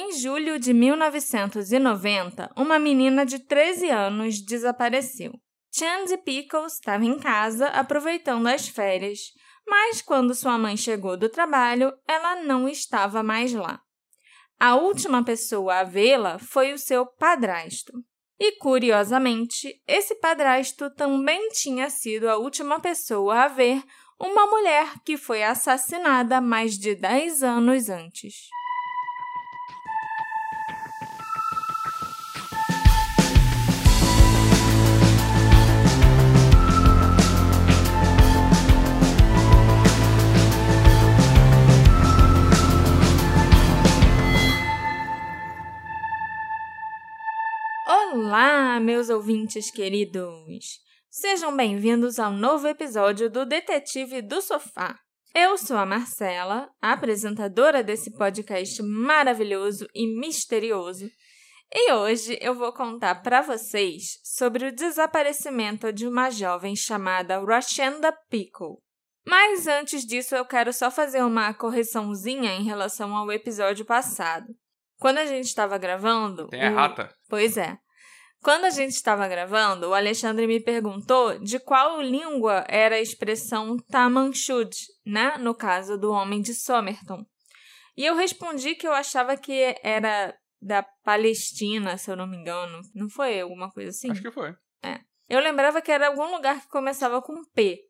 Em julho de 1990, uma menina de 13 anos desapareceu. Chandy Pickles estava em casa aproveitando as férias, mas quando sua mãe chegou do trabalho, ela não estava mais lá. A última pessoa a vê-la foi o seu padrasto. E, curiosamente, esse padrasto também tinha sido a última pessoa a ver uma mulher que foi assassinada mais de 10 anos antes. Olá, meus ouvintes queridos! Sejam bem-vindos ao novo episódio do Detetive do Sofá. Eu sou a Marcela, apresentadora desse podcast maravilhoso e misterioso, e hoje eu vou contar para vocês sobre o desaparecimento de uma jovem chamada Rashenda Pickle. Mas antes disso, eu quero só fazer uma correçãozinha em relação ao episódio passado. Quando a gente estava gravando. Tem a o... rata. Pois é. Quando a gente estava gravando, o Alexandre me perguntou de qual língua era a expressão Tamanchud, né? No caso do homem de Somerton. E eu respondi que eu achava que era da Palestina, se eu não me engano. Não foi alguma coisa assim? Acho que foi. É. Eu lembrava que era algum lugar que começava com P.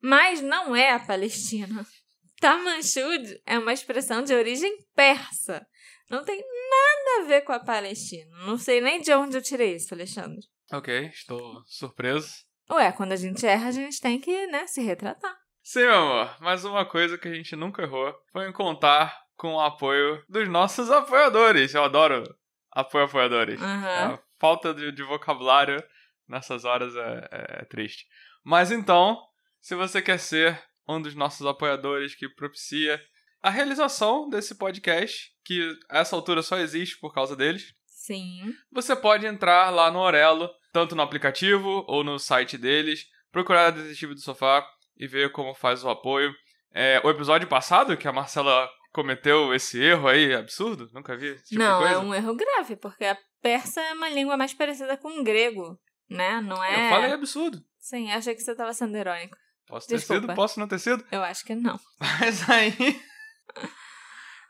Mas não é a Palestina. Tamanchud é uma expressão de origem persa. Não tem nada a ver com a Palestina. Não sei nem de onde eu tirei isso, Alexandre. Ok, estou surpreso. Ué, quando a gente erra, a gente tem que, né, se retratar. Sim, meu amor, mas uma coisa que a gente nunca errou foi em contar com o apoio dos nossos apoiadores. Eu adoro apoio apoiadores. Uhum. A falta de, de, vocabulário nessas horas é, é, é triste. Mas então, se você quer ser um dos nossos apoiadores que propicia a realização desse podcast, que a essa altura só existe por causa deles. Sim. Você pode entrar lá no Orelo, tanto no aplicativo ou no site deles, procurar a Detetive do Sofá e ver como faz o apoio. É, o episódio passado, que a Marcela cometeu esse erro aí, absurdo, nunca vi esse tipo Não, é um erro grave, porque a persa é uma língua mais parecida com o grego, né? Não é... Eu falei absurdo. Sim, achei que você estava sendo heróico. Posso ter Desculpa. sido, posso não ter sido? Eu acho que não. Mas aí...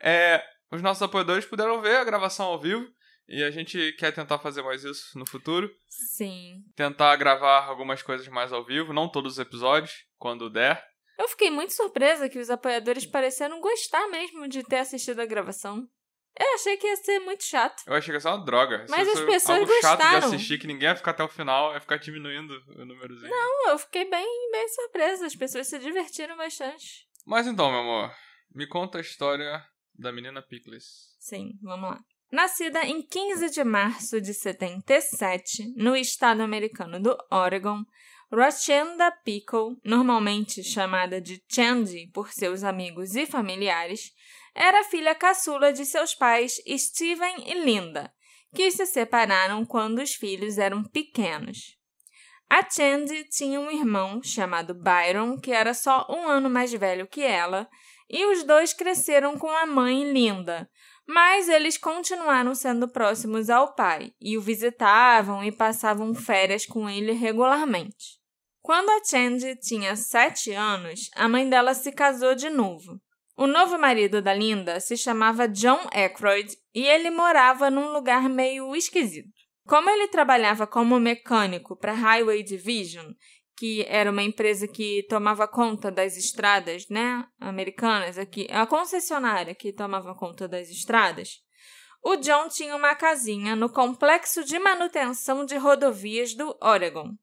é, os nossos apoiadores puderam ver a gravação ao vivo e a gente quer tentar fazer mais isso no futuro. Sim. Tentar gravar algumas coisas mais ao vivo, não todos os episódios, quando der. Eu fiquei muito surpresa que os apoiadores pareceram gostar mesmo de ter assistido a gravação. Eu achei que ia ser muito chato. Eu achei que ia ser uma droga. Mas as pessoas algo gostaram. chato de assistir, que ninguém ia ficar até o final, ia ficar diminuindo o númerozinho. Não, eu fiquei bem, bem surpresa. As pessoas se divertiram bastante. Mas então, meu amor, me conta a história da menina Pickles. Sim, vamos lá. Nascida em 15 de março de 77, no estado americano do Oregon, Rochenda Pickle, normalmente chamada de Chandy por seus amigos e familiares, era filha caçula de seus pais Steven e Linda, que se separaram quando os filhos eram pequenos. A Chandy tinha um irmão chamado Byron, que era só um ano mais velho que ela, e os dois cresceram com a mãe Linda, mas eles continuaram sendo próximos ao pai e o visitavam e passavam férias com ele regularmente. Quando a Chandy tinha sete anos, a mãe dela se casou de novo. O novo marido da Linda se chamava John Aykroyd e ele morava num lugar meio esquisito. Como ele trabalhava como mecânico para a Highway Division, que era uma empresa que tomava conta das estradas, né, americanas aqui, a concessionária que tomava conta das estradas, o John tinha uma casinha no complexo de manutenção de rodovias do Oregon.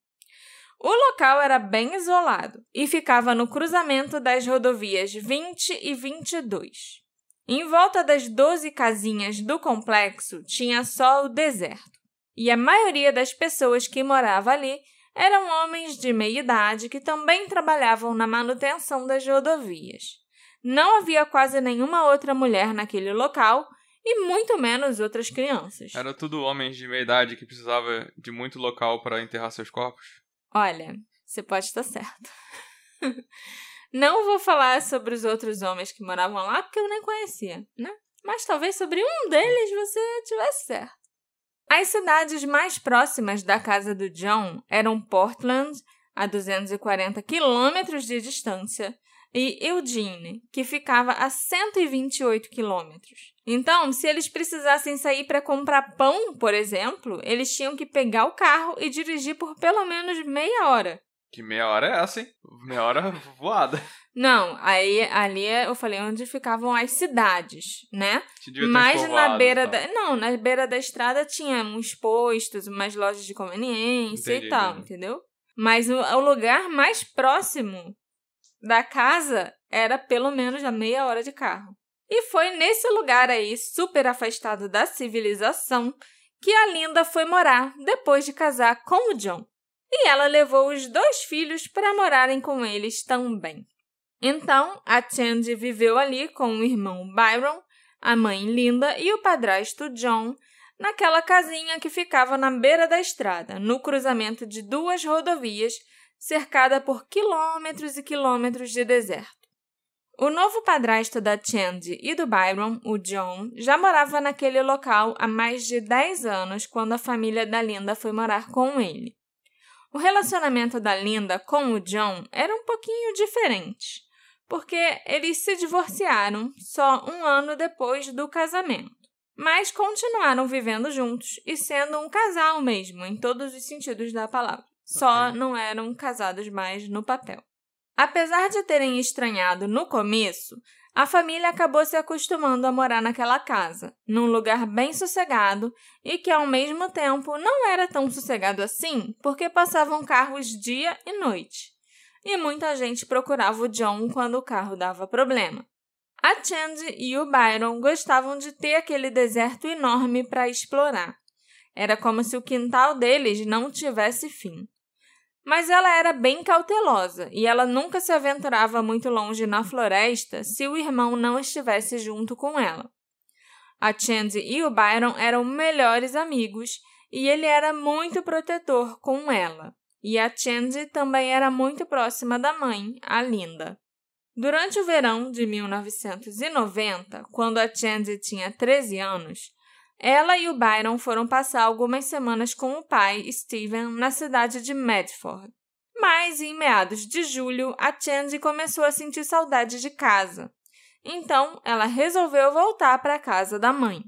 O local era bem isolado e ficava no cruzamento das rodovias 20 e 22. Em volta das 12 casinhas do complexo tinha só o deserto, e a maioria das pessoas que morava ali eram homens de meia idade que também trabalhavam na manutenção das rodovias. Não havia quase nenhuma outra mulher naquele local e muito menos outras crianças. Era tudo homens de meia idade que precisava de muito local para enterrar seus corpos? Olha, você pode estar certo. Não vou falar sobre os outros homens que moravam lá porque eu nem conhecia, né? mas talvez sobre um deles você tivesse certo. As cidades mais próximas da casa do John eram Portland, a 240 quilômetros de distância, e Eugene, que ficava a 128 quilômetros. Então, se eles precisassem sair para comprar pão, por exemplo, eles tinham que pegar o carro e dirigir por pelo menos meia hora. Que meia hora é essa, hein? Meia hora voada. Não, aí ali eu falei onde ficavam as cidades, né? Mas na beira da. Não, na beira da estrada tinha uns postos, umas lojas de conveniência entendi, e tal, entendi. entendeu? Mas o, o lugar mais próximo da casa era pelo menos a meia hora de carro. E foi nesse lugar aí, super afastado da civilização, que a Linda foi morar depois de casar com o John. E ela levou os dois filhos para morarem com eles também. Então, a Chandy viveu ali com o irmão Byron, a mãe Linda e o padrasto John, naquela casinha que ficava na beira da estrada, no cruzamento de duas rodovias cercada por quilômetros e quilômetros de deserto. O novo padrasto da Chandy e do Byron, o John, já morava naquele local há mais de 10 anos quando a família da Linda foi morar com ele. O relacionamento da Linda com o John era um pouquinho diferente, porque eles se divorciaram só um ano depois do casamento, mas continuaram vivendo juntos e sendo um casal mesmo, em todos os sentidos da palavra só não eram casados mais no papel. Apesar de terem estranhado no começo, a família acabou se acostumando a morar naquela casa, num lugar bem sossegado e que ao mesmo tempo não era tão sossegado assim, porque passavam carros dia e noite. E muita gente procurava o John quando o carro dava problema. A Chandy e o Byron gostavam de ter aquele deserto enorme para explorar. Era como se o quintal deles não tivesse fim. Mas ela era bem cautelosa e ela nunca se aventurava muito longe na floresta se o irmão não estivesse junto com ela. A Chandy e o Byron eram melhores amigos e ele era muito protetor com ela. E a Chandy também era muito próxima da mãe, a Linda. Durante o verão de 1990, quando a Chandy tinha 13 anos, ela e o Byron foram passar algumas semanas com o pai, Steven, na cidade de Medford. Mas, em meados de julho, a Chandy começou a sentir saudade de casa. Então, ela resolveu voltar para a casa da mãe.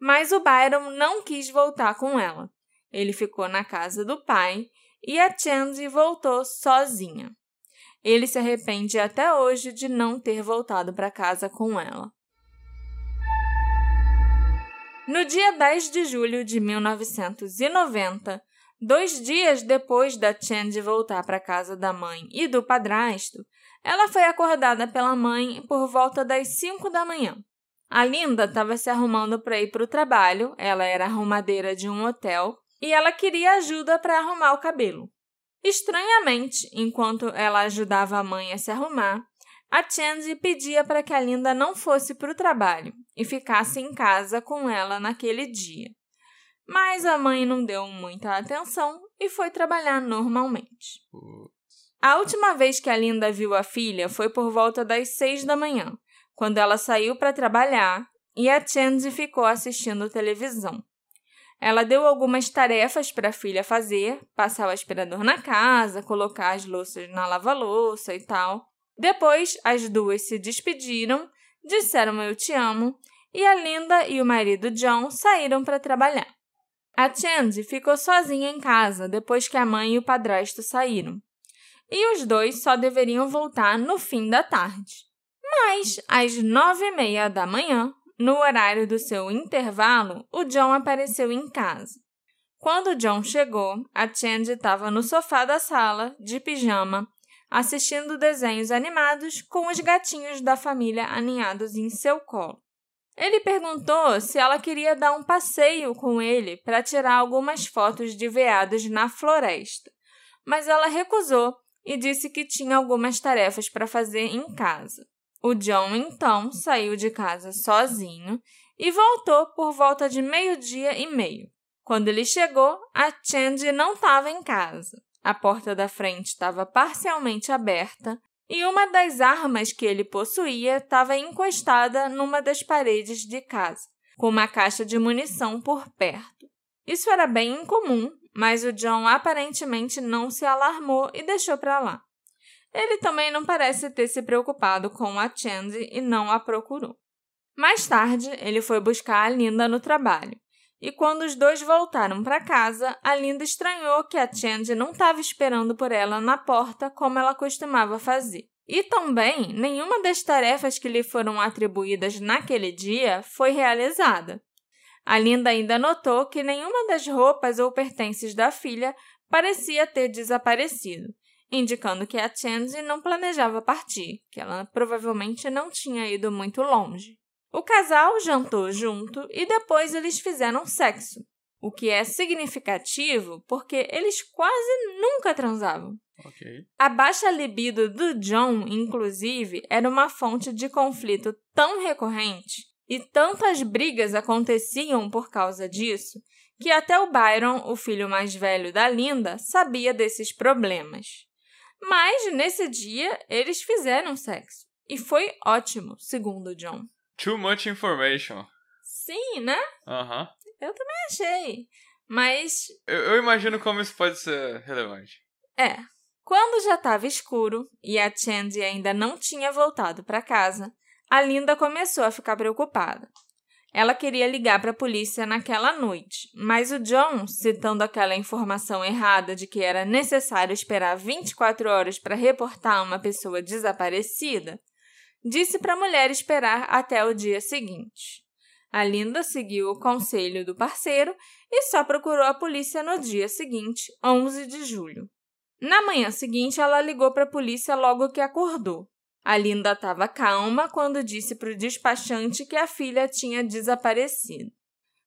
Mas o Byron não quis voltar com ela. Ele ficou na casa do pai e a Chandy voltou sozinha. Ele se arrepende até hoje de não ter voltado para casa com ela. No dia 10 de julho de 1990, dois dias depois da Chandy voltar para casa da mãe e do padrasto, ela foi acordada pela mãe por volta das 5 da manhã. A Linda estava se arrumando para ir para o trabalho, ela era arrumadeira de um hotel e ela queria ajuda para arrumar o cabelo. Estranhamente, enquanto ela ajudava a mãe a se arrumar, a Chandy pedia para que a Linda não fosse para o trabalho e ficasse em casa com ela naquele dia. Mas a mãe não deu muita atenção e foi trabalhar normalmente. A última vez que a Linda viu a filha foi por volta das seis da manhã, quando ela saiu para trabalhar e a Chandy ficou assistindo televisão. Ela deu algumas tarefas para a filha fazer, passar o aspirador na casa, colocar as louças na lava-louça e tal. Depois, as duas se despediram, disseram eu te amo, e a Linda e o marido John saíram para trabalhar. A Chandy ficou sozinha em casa depois que a mãe e o padrasto saíram. E os dois só deveriam voltar no fim da tarde. Mas, às nove e meia da manhã, no horário do seu intervalo, o John apareceu em casa. Quando John chegou, a Chandy estava no sofá da sala, de pijama, assistindo desenhos animados com os gatinhos da família aninhados em seu colo. Ele perguntou se ela queria dar um passeio com ele para tirar algumas fotos de veados na floresta, mas ela recusou e disse que tinha algumas tarefas para fazer em casa. O John então saiu de casa sozinho e voltou por volta de meio-dia e meio. Quando ele chegou, a Chandy não estava em casa. A porta da frente estava parcialmente aberta e uma das armas que ele possuía estava encostada numa das paredes de casa, com uma caixa de munição por perto. Isso era bem incomum, mas o John aparentemente não se alarmou e deixou para lá. Ele também não parece ter se preocupado com a Chandy e não a procurou. Mais tarde, ele foi buscar a Linda no trabalho. E quando os dois voltaram para casa, a Linda estranhou que a Chandy não estava esperando por ela na porta como ela costumava fazer. E também, nenhuma das tarefas que lhe foram atribuídas naquele dia foi realizada. A Linda ainda notou que nenhuma das roupas ou pertences da filha parecia ter desaparecido, indicando que a Chandy não planejava partir, que ela provavelmente não tinha ido muito longe. O casal jantou junto e depois eles fizeram sexo, o que é significativo porque eles quase nunca transavam. Ok. A baixa libido do John, inclusive, era uma fonte de conflito tão recorrente e tantas brigas aconteciam por causa disso que até o Byron, o filho mais velho da Linda, sabia desses problemas. Mas nesse dia eles fizeram sexo e foi ótimo, segundo John. Too much information. Sim, né? Aham. Uhum. Eu também achei. Mas. Eu, eu, imagino como isso pode ser relevante. É. Quando já estava escuro e a Chandy ainda não tinha voltado para casa, a Linda começou a ficar preocupada. Ela queria ligar para a polícia naquela noite, mas o John, citando aquela informação errada de que era necessário esperar 24 horas para reportar uma pessoa desaparecida, disse para a mulher esperar até o dia seguinte. A Linda seguiu o conselho do parceiro e só procurou a polícia no dia seguinte, 11 de julho. Na manhã seguinte, ela ligou para a polícia logo que acordou. A Linda estava calma quando disse para o despachante que a filha tinha desaparecido.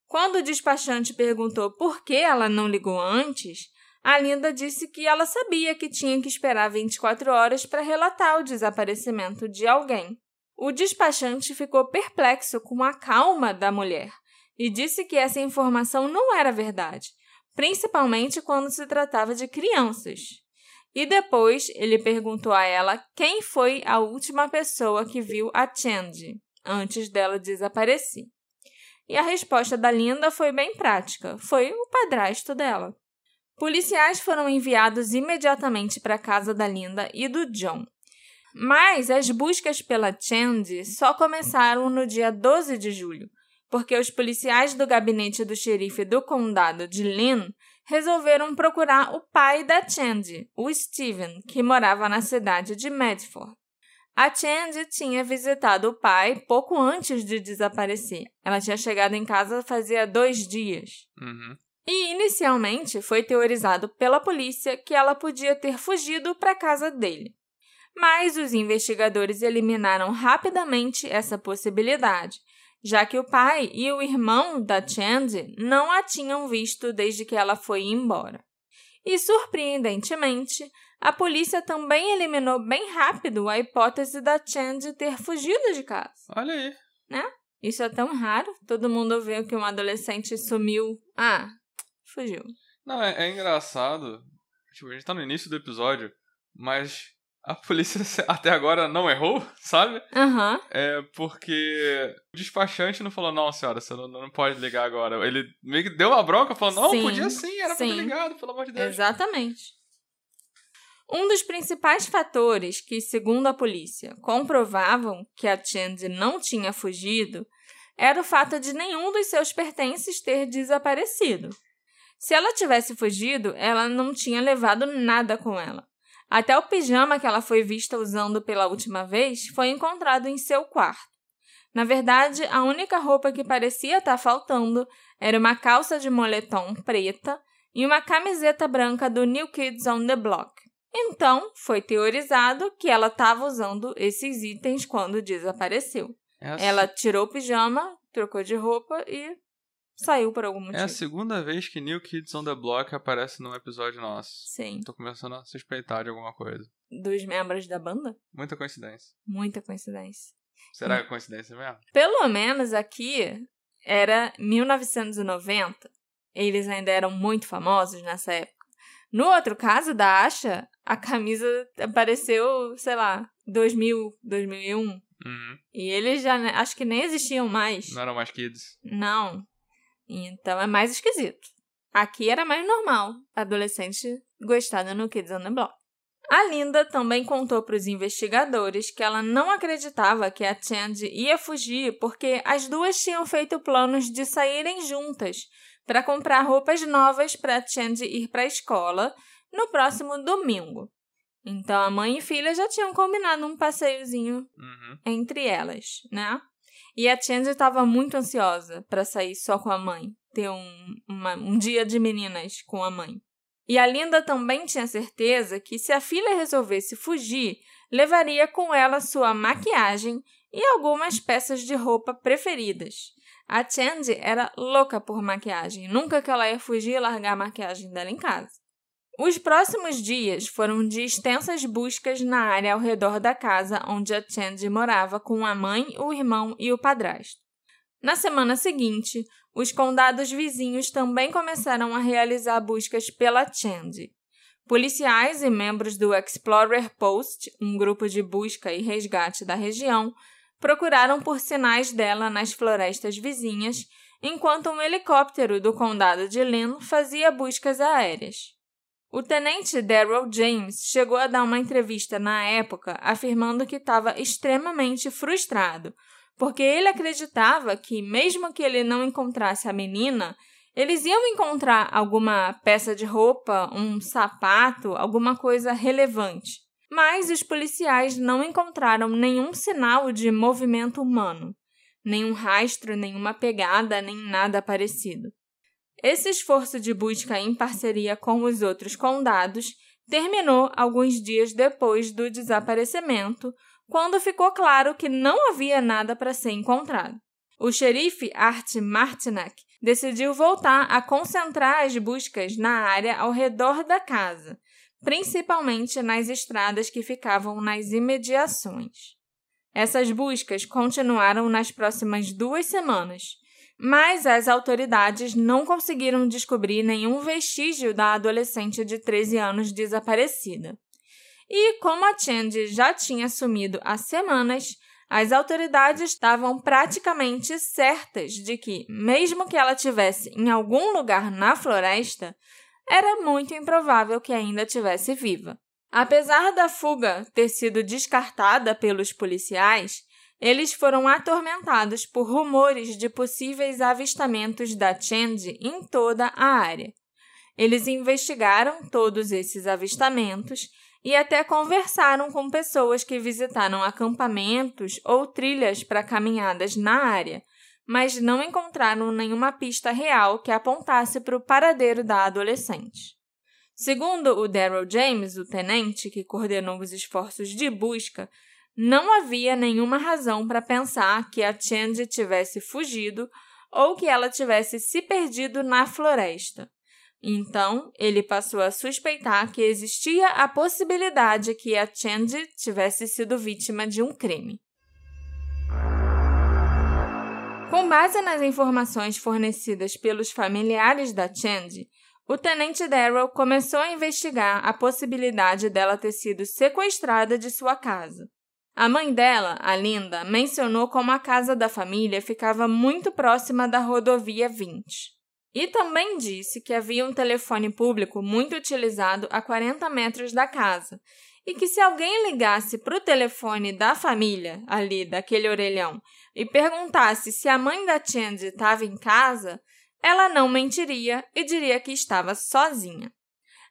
Quando o despachante perguntou por que ela não ligou antes, a Linda disse que ela sabia que tinha que esperar 24 horas para relatar o desaparecimento de alguém. O despachante ficou perplexo com a calma da mulher e disse que essa informação não era verdade, principalmente quando se tratava de crianças. E depois ele perguntou a ela quem foi a última pessoa que viu a Chandy antes dela desaparecer. E a resposta da Linda foi bem prática: foi o padrasto dela. Policiais foram enviados imediatamente para a casa da Linda e do John. Mas as buscas pela Chandy só começaram no dia 12 de julho, porque os policiais do gabinete do xerife do condado de Lynn resolveram procurar o pai da Chandy, o Steven, que morava na cidade de Medford. A Chandy tinha visitado o pai pouco antes de desaparecer. Ela tinha chegado em casa fazia dois dias. Uhum. E inicialmente foi teorizado pela polícia que ela podia ter fugido para a casa dele. Mas os investigadores eliminaram rapidamente essa possibilidade, já que o pai e o irmão da Chandy não a tinham visto desde que ela foi embora. E, surpreendentemente, a polícia também eliminou bem rápido a hipótese da Chandy ter fugido de casa. Olha aí. Né? Isso é tão raro. Todo mundo vê que um adolescente sumiu. Ah, fugiu. Não, é, é engraçado. Tipo, a gente tá no início do episódio, mas a polícia até agora não errou, sabe? Aham. Uhum. É porque o despachante não falou, não, senhora, você não, não pode ligar agora. Ele meio que deu uma bronca, falou, não, sim, podia sim, era sim. pra ter ligado, pelo amor de Deus. Exatamente. Um dos principais fatores que, segundo a polícia, comprovavam que a Chandy não tinha fugido era o fato de nenhum dos seus pertences ter desaparecido. Se ela tivesse fugido, ela não tinha levado nada com ela. Até o pijama que ela foi vista usando pela última vez foi encontrado em seu quarto. Na verdade, a única roupa que parecia estar faltando era uma calça de moletom preta e uma camiseta branca do New Kids on the Block. Então, foi teorizado que ela estava usando esses itens quando desapareceu. Essa... Ela tirou o pijama, trocou de roupa e saiu por algum motivo. É a segunda vez que New Kids on the Block aparece num episódio nosso. Sim. Tô começando a suspeitar de alguma coisa. Dos membros da banda? Muita coincidência. Muita coincidência. Será que é coincidência mesmo? Pelo menos aqui era 1990. Eles ainda eram muito famosos nessa época. No outro caso da Asha, a camisa apareceu, sei lá, 2000, 2001. Uhum. E eles já, ne- acho que nem existiam mais. Não eram mais kids. Não. Então é mais esquisito. Aqui era mais normal, adolescente gostada no Kids on the Block. A Linda também contou para os investigadores que ela não acreditava que a Chandy ia fugir porque as duas tinham feito planos de saírem juntas para comprar roupas novas para a Chandy ir para a escola no próximo domingo. Então a mãe e filha já tinham combinado um passeiozinho Uhum. entre elas, né? E a Chandy estava muito ansiosa para sair só com a mãe, ter um, uma- um dia de meninas com a mãe. E a Linda também tinha certeza que se a filha resolvesse fugir, levaria com ela sua maquiagem e algumas peças de roupa preferidas. A Chandy era louca por maquiagem, nunca que ela ia fugir e largar a maquiagem dela em casa. Os próximos dias foram de extensas buscas na área ao redor da casa onde a Chandy morava com a mãe, o irmão e o padrasto. Na semana seguinte, os condados vizinhos também começaram a realizar buscas pela Chandy. Policiais e membros do Explorer Post, um grupo de busca e resgate da região, procuraram por sinais dela nas florestas vizinhas, enquanto um helicóptero do condado de Lynn fazia buscas aéreas. O tenente Daryl James chegou a dar uma entrevista na época afirmando que estava extremamente frustrado, porque ele acreditava que, mesmo que ele não encontrasse a menina, eles iam encontrar alguma peça de roupa, um sapato, alguma coisa relevante. Mas os policiais não encontraram nenhum sinal de movimento humano, nenhum rastro, nenhuma pegada, nem nada parecido. Esse esforço de busca em parceria com os outros condados terminou alguns dias depois do desaparecimento, quando ficou claro que não havia nada para ser encontrado. O xerife Art Martinak decidiu voltar a concentrar as buscas na área ao redor da casa, principalmente nas estradas que ficavam nas imediações. Essas buscas continuaram nas próximas duas semanas, mas as autoridades não conseguiram descobrir nenhum vestígio da adolescente de 13 anos desaparecida. E como a Chandy já tinha sumido há semanas, as autoridades estavam praticamente certas de que, mesmo que ela tivesse em algum lugar na floresta, era muito improvável que ainda estivesse viva. Apesar da fuga ter sido descartada pelos policiais, eles foram atormentados por rumores de possíveis avistamentos da Chandy em toda a área. Eles investigaram todos esses avistamentos e até conversaram com pessoas que visitaram acampamentos ou trilhas para caminhadas na área, mas não encontraram nenhuma pista real que apontasse para o paradeiro da adolescente. Segundo o Daryl James, o tenente que coordenou os esforços de busca, não havia nenhuma razão para pensar que a Chandy tivesse fugido ou que ela tivesse se perdido na floresta. Então, ele passou a suspeitar que existia a possibilidade que a Chandy tivesse sido vítima de um crime. Com base nas informações fornecidas pelos familiares da Chandy, o tenente Darrell começou a investigar a possibilidade dela ter sido sequestrada de sua casa. A mãe dela, a Linda, mencionou como a casa da família ficava muito próxima da rodovia 20. E também disse que havia um telefone público muito utilizado a 40 metros da casa e que se alguém ligasse para o telefone da família, ali daquele orelhão, e perguntasse se a mãe da Chandy estava em casa, ela não mentiria e diria que estava sozinha.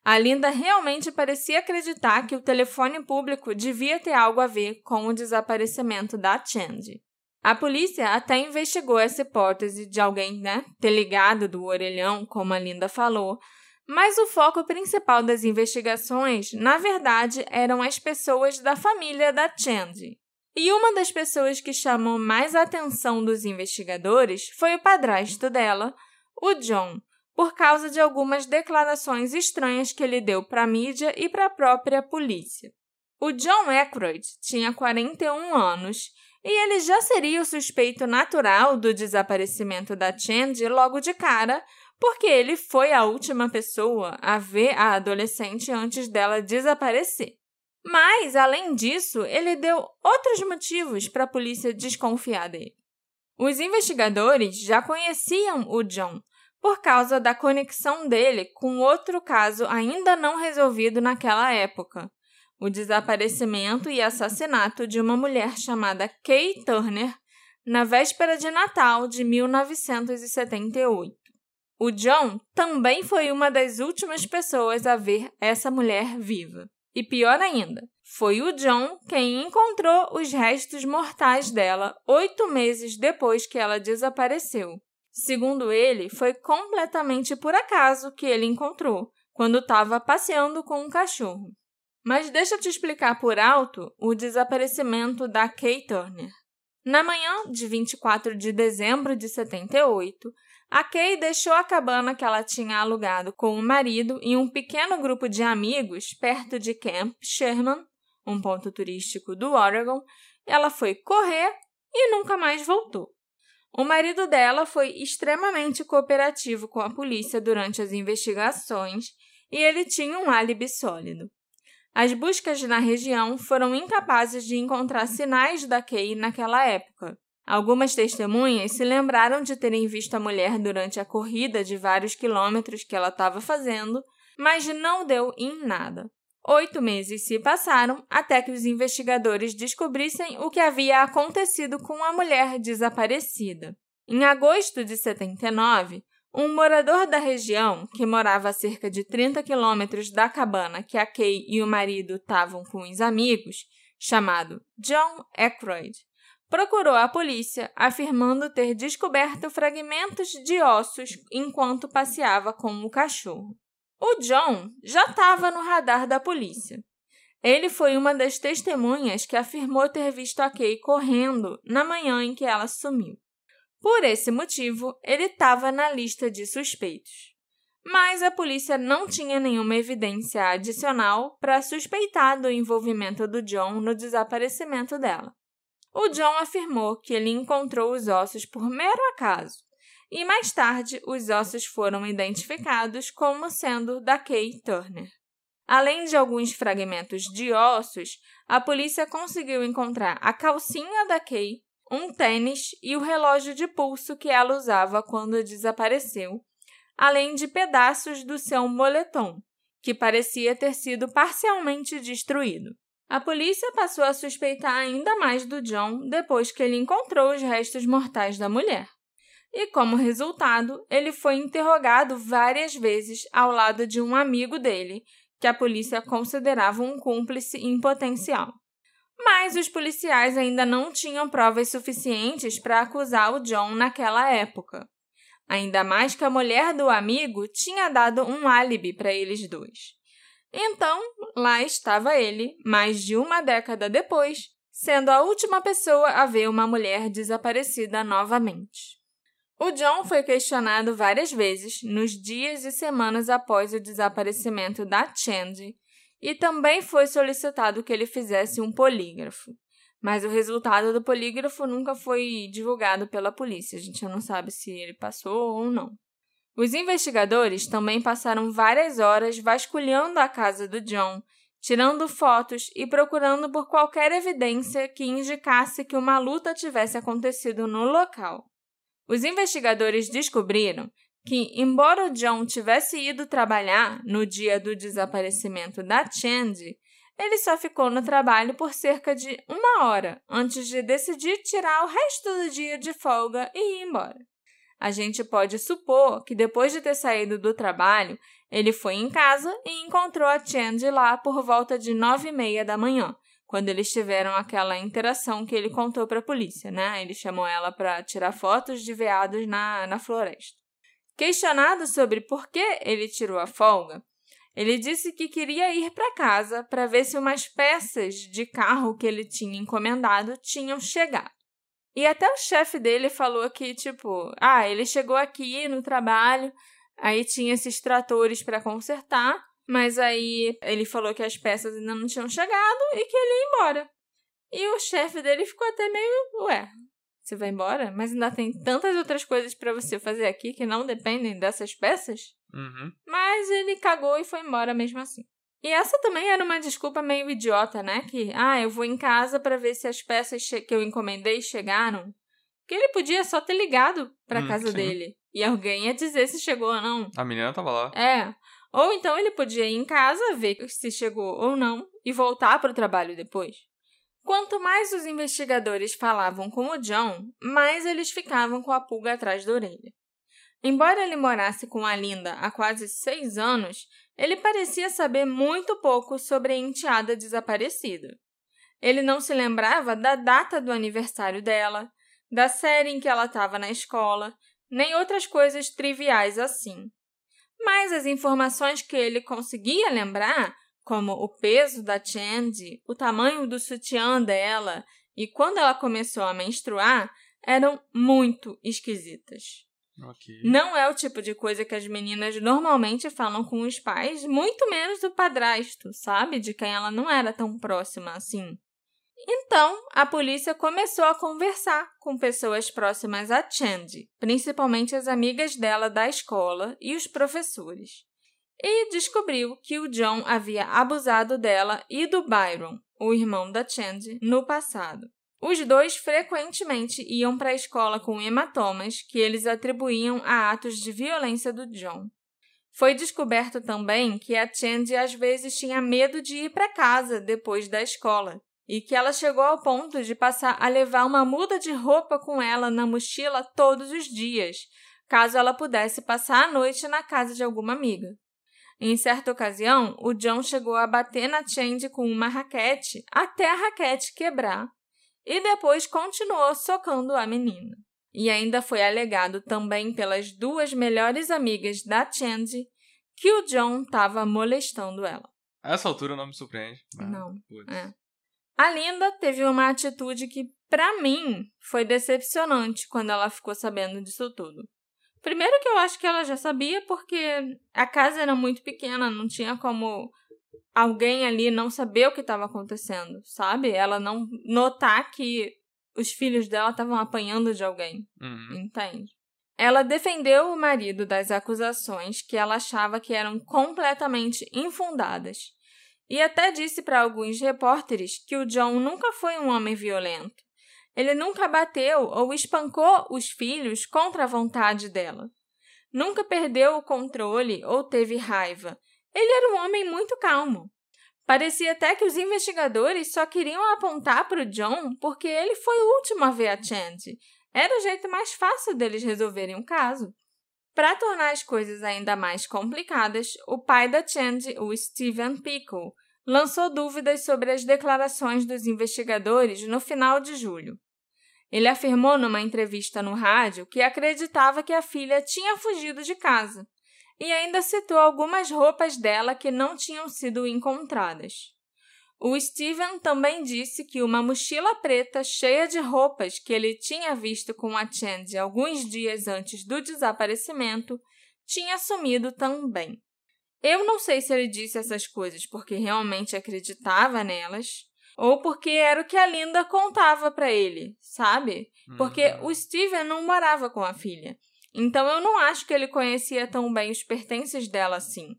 A Linda realmente parecia acreditar que o telefone público devia ter algo a ver com o desaparecimento da Chandy. A polícia até investigou essa hipótese de alguém né, ter ligado do orelhão, como a Linda falou, mas o foco principal das investigações, na verdade, eram as pessoas da família da Chandy. E uma das pessoas que chamou mais a atenção dos investigadores foi o padrasto dela, o John, por causa de algumas declarações estranhas que ele deu para a mídia e para a própria polícia. O John Aykroyd tinha 41 anos e ele já seria o suspeito natural do desaparecimento da Chandy logo de cara, porque ele foi a última pessoa a ver a adolescente antes dela desaparecer. Mas, além disso, ele deu outros motivos para a polícia desconfiar dele. Os investigadores já conheciam o John por causa da conexão dele com outro caso ainda não resolvido naquela época: o desaparecimento e assassinato de uma mulher chamada Kay Turner na véspera de Natal de 1978. O John também foi uma das últimas pessoas a ver essa mulher viva. E pior ainda, foi o John quem encontrou os restos mortais dela oito meses depois que ela desapareceu. Segundo ele, foi completamente por acaso que ele encontrou, quando estava passeando com um cachorro. Mas deixa eu te explicar por alto o desaparecimento da Kay Turner. Na manhã de 24 de dezembro de 78, a Kay deixou a cabana que ela tinha alugado com o marido e um pequeno grupo de amigos perto de Camp Sherman, um ponto turístico do Oregon. Ela foi correr e nunca mais voltou. O marido dela foi extremamente cooperativo com a polícia durante as investigações e ele tinha um álibi sólido. As buscas na região foram incapazes de encontrar sinais da Kay naquela época. Algumas testemunhas se lembraram de terem visto a mulher durante a corrida de vários quilômetros que ela estava fazendo, mas não deu em nada. Oito meses se passaram até que os investigadores descobrissem o que havia acontecido com a mulher desaparecida. Em agosto de 79, um morador da região, que morava a cerca de 30 quilômetros da cabana que a Kay e o marido estavam com os amigos, chamado John Aykroyd, procurou a polícia afirmando ter descoberto fragmentos de ossos enquanto passeava com o cachorro. O John já estava no radar da polícia. Ele foi uma das testemunhas que afirmou ter visto a Kay correndo na manhã em que ela sumiu. Por esse motivo, ele estava na lista de suspeitos. Mas a polícia não tinha nenhuma evidência adicional para suspeitar do envolvimento do John no desaparecimento dela. O John afirmou que ele encontrou os ossos por mero acaso, e mais tarde os ossos foram identificados como sendo da Kay Turner. Além de alguns fragmentos de ossos, a polícia conseguiu encontrar a calcinha da Kay um tênis e o relógio de pulso que ela usava quando desapareceu, além de pedaços do seu moletom, que parecia ter sido parcialmente destruído. A polícia passou a suspeitar ainda mais do John depois que ele encontrou os restos mortais da mulher. E, como resultado, ele foi interrogado várias vezes ao lado de um amigo dele, que a polícia considerava um cúmplice em potencial. Mas os policiais ainda não tinham provas suficientes para acusar o John naquela época. Ainda mais que a mulher do amigo tinha dado um álibi para eles dois. Então, lá estava ele, mais de uma década depois, sendo a última pessoa a ver uma mulher desaparecida novamente. O John foi questionado várias vezes nos dias e semanas após o desaparecimento da Chandy e também foi solicitado que ele fizesse um polígrafo. Mas o resultado do polígrafo nunca foi divulgado pela polícia. A gente não sabe se ele passou ou não. Os investigadores também passaram várias horas vasculhando a casa do John, tirando fotos e procurando por qualquer evidência que indicasse que uma luta tivesse acontecido no local. Os investigadores descobriram que, embora John tivesse ido trabalhar no dia do desaparecimento da Chandy, ele só ficou no trabalho por cerca de uma hora antes de decidir tirar o resto do dia de folga e ir embora. A gente pode supor que depois de ter saído do trabalho, ele foi em casa e encontrou a Chandy lá por volta de nove e meia da manhã, quando eles tiveram aquela interação que ele contou para a polícia, né? Ele chamou ela para tirar fotos de veados na, na floresta. Questionado sobre por que ele tirou a folga, ele disse que queria ir para casa para ver se umas peças de carro que ele tinha encomendado tinham chegado. E até o chefe dele falou que, tipo, ah, ele chegou aqui no trabalho, aí tinha esses tratores para consertar, mas aí ele falou que as peças ainda não tinham chegado e que ele ia embora. E o chefe dele ficou até meio, ué, Você vai embora, mas ainda tem tantas outras coisas para você fazer aqui que não dependem dessas peças. Uhum. Mas ele cagou e foi embora mesmo assim. E essa também era uma desculpa meio idiota, né? Que, ah, eu vou em casa para ver se as peças que eu encomendei chegaram. Que ele podia só ter ligado pra Hum, casa sim. dele. E alguém ia dizer se chegou ou não. A menina tava lá. É. Ou então ele podia ir em casa, ver se chegou ou não e voltar para o trabalho depois. Quanto mais os investigadores falavam com o John, mais eles ficavam com a pulga atrás da orelha. Embora ele morasse com a Linda há quase seis anos, ele parecia saber muito pouco sobre a enteada desaparecida. Ele não se lembrava da data do aniversário dela, da série em que ela estava na escola, nem outras coisas triviais assim. Mas as informações que ele conseguia lembrar, como o peso da Chandy, o tamanho do sutiã dela e quando ela começou a menstruar, eram muito esquisitas. Ok. Não é o tipo de coisa que as meninas normalmente falam com os pais, muito menos do padrasto, sabe? De quem ela não era tão próxima assim. Então, a polícia começou a conversar com pessoas próximas a Chandy, principalmente as amigas dela da escola e os professores. E descobriu que o John havia abusado dela e do Byron, o irmão da Chandy, no passado. Os dois frequentemente iam para a escola com hematomas que eles atribuíam a atos de violência do John. Foi descoberto também que a Chandy às vezes tinha medo de ir para casa depois da escola e que ela chegou ao ponto de passar a levar uma muda de roupa com ela na mochila todos os dias, caso ela pudesse passar a noite na casa de alguma amiga. Em certa ocasião, o John chegou a bater na Chandy com uma raquete até a raquete quebrar e depois continuou socando a menina. E ainda foi alegado também pelas duas melhores amigas da Chandy que o John estava molestando ela. A essa altura não me surpreende. Não, é. A Linda teve uma atitude que, para mim, foi decepcionante quando ela ficou sabendo disso tudo. Primeiro que eu acho que ela já sabia porque a casa era muito pequena, não tinha como alguém ali não saber o que estava acontecendo, sabe? Ela não notar que os filhos dela estavam apanhando de alguém, Uhum. entende? Ela defendeu o marido das acusações que ela achava que eram completamente infundadas. E até disse para alguns repórteres que o John nunca foi um homem violento. Ele nunca bateu ou espancou os filhos contra a vontade dela. Nunca perdeu o controle ou teve raiva. Ele era um homem muito calmo. Parecia até que os investigadores só queriam apontar para o John porque ele foi o último a ver a Chandy. Era o jeito mais fácil deles resolverem o caso. Para tornar as coisas ainda mais complicadas, o pai da Chandy, o Steven Pickle, lançou dúvidas sobre as declarações dos investigadores no final de julho. Ele afirmou numa entrevista no rádio que acreditava que a filha tinha fugido de casa e ainda citou algumas roupas dela que não tinham sido encontradas. O Steven também disse que uma mochila preta cheia de roupas que ele tinha visto com a Chandy alguns dias antes do desaparecimento tinha sumido também. Eu não sei se ele disse essas coisas porque realmente acreditava nelas ou porque era o que a Linda contava para ele, sabe? Porque Uhum. o Steven não morava com a filha. Então eu não acho que ele conhecia tão bem os pertences dela assim.